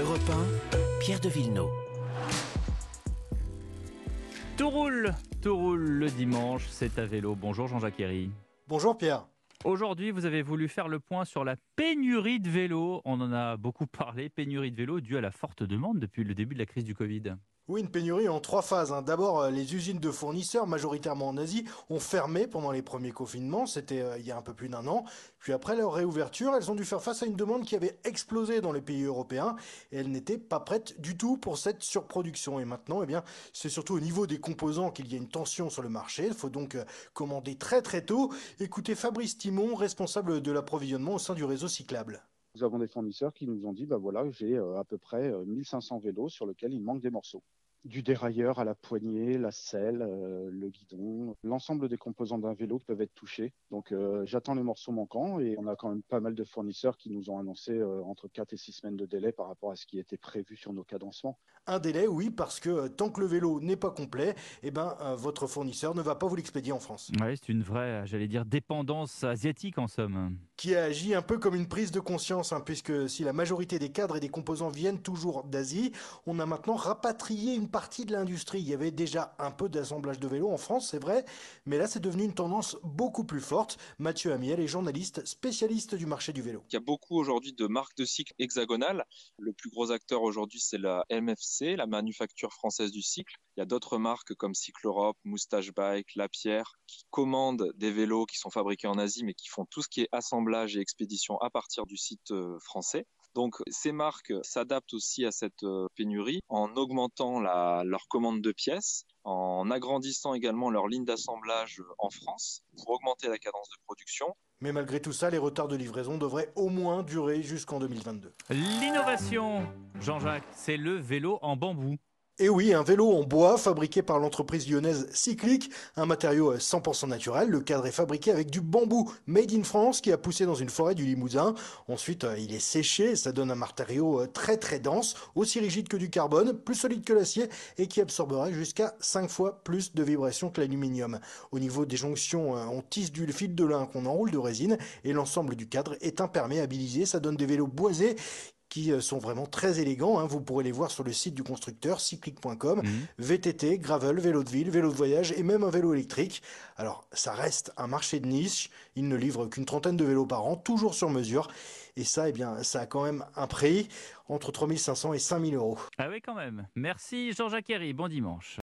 Europe 1, Pierre de Villeneuve. Tout roule, tout roule le dimanche, c'est à vélo. Bonjour Jean-Jacques Herry. Bonjour Pierre. Aujourd'hui, vous avez voulu faire le point sur la pénurie de vélos. On en a beaucoup parlé, pénurie de vélos due à la forte demande depuis le début de la crise du Covid. Oui, une pénurie en trois phases. hein. D'abord, euh, les usines de fournisseurs, majoritairement en Asie, ont fermé pendant les premiers confinements. C'était euh, il y a un peu plus d'un an. Puis après leur réouverture, elles ont dû faire face à une demande qui avait explosé dans les pays européens et elles n'étaient pas prêtes du tout pour cette surproduction. Et maintenant, eh bien, c'est surtout au niveau des composants qu'il y a une tension sur le marché. Il faut donc euh, commander très très tôt. Écoutez Fabrice Timon, responsable de l'approvisionnement au sein du réseau Nous avons des fournisseurs qui nous ont dit, bah voilà, j'ai euh, à peu près euh, 1500 vélos sur lesquels il manque des morceaux. Du dérailleur à la poignée, la selle, euh, le guidon, l'ensemble des composants d'un vélo qui peuvent être touchés. Donc euh, j'attends les morceaux manquants et on a quand même pas mal de fournisseurs qui nous ont annoncé euh, entre 4 et 6 semaines de délai par rapport à ce qui était prévu sur nos cadencements. Un délai, oui, parce que euh, tant que le vélo n'est pas complet, eh ben, euh, votre fournisseur ne va pas vous l'expédier en France. Ouais, c'est une vraie, j'allais dire, dépendance asiatique en somme. Qui a agi un peu comme une prise de conscience, hein, puisque si la majorité des cadres et des composants viennent toujours d'Asie, on a maintenant rapatrié une partie de l'industrie. Il y avait déjà un peu d'assemblage de vélos en France, c'est vrai, mais là c'est devenu une tendance beaucoup plus forte. Mathieu Amiel est journaliste spécialiste du marché du vélo. Il y a beaucoup aujourd'hui de marques de cycle hexagonales. Le plus gros acteur aujourd'hui, c'est la MFC, la manufacture française du cycle. Il y a d'autres marques comme Cycle Europe, Moustache Bike, Lapierre, qui commandent des vélos qui sont fabriqués en Asie, mais qui font tout ce qui est assemblage et expédition à partir du site euh, français. Donc ces marques s'adaptent aussi à cette euh, pénurie en augmentant la, leur commande de pièces, en agrandissant également leur ligne d'assemblage en France pour augmenter la cadence de production. Mais malgré tout ça, les retards de livraison devraient au moins durer jusqu'en 2022. L'innovation, Jean-Jacques, c'est le vélo en bambou. Et oui, un vélo en bois fabriqué par l'entreprise lyonnaise Cyclic, un matériau 100% naturel. Le cadre est fabriqué avec du bambou made in France qui a poussé dans une forêt du Limousin. Ensuite, euh, il est séché, ça donne un matériau euh, très très dense, aussi rigide que du carbone, plus solide que l'acier et qui absorberait jusqu'à 5 fois plus de vibrations que l'aluminium. Au niveau des jonctions, euh, on tisse du fil de lin qu'on enroule de résine et l'ensemble du cadre est imperméabilisé. Ça donne des vélos boisés qui euh, sont vraiment très élégants. hein. Vous pourrez les voir sur le site du constructeur cyclic.com. VTT, gravel, vélo de ville, vélo de voyage et même un vélo électrique. Alors, ça reste un marché de niche. Il ne livre qu'une trentaine de vélos par an, toujours sur mesure. Et ça, eh bien, ça a quand même un prix entre 3500 et 5000 euros. Ah oui, quand même. Merci Jean-Jacques Herry, bon dimanche.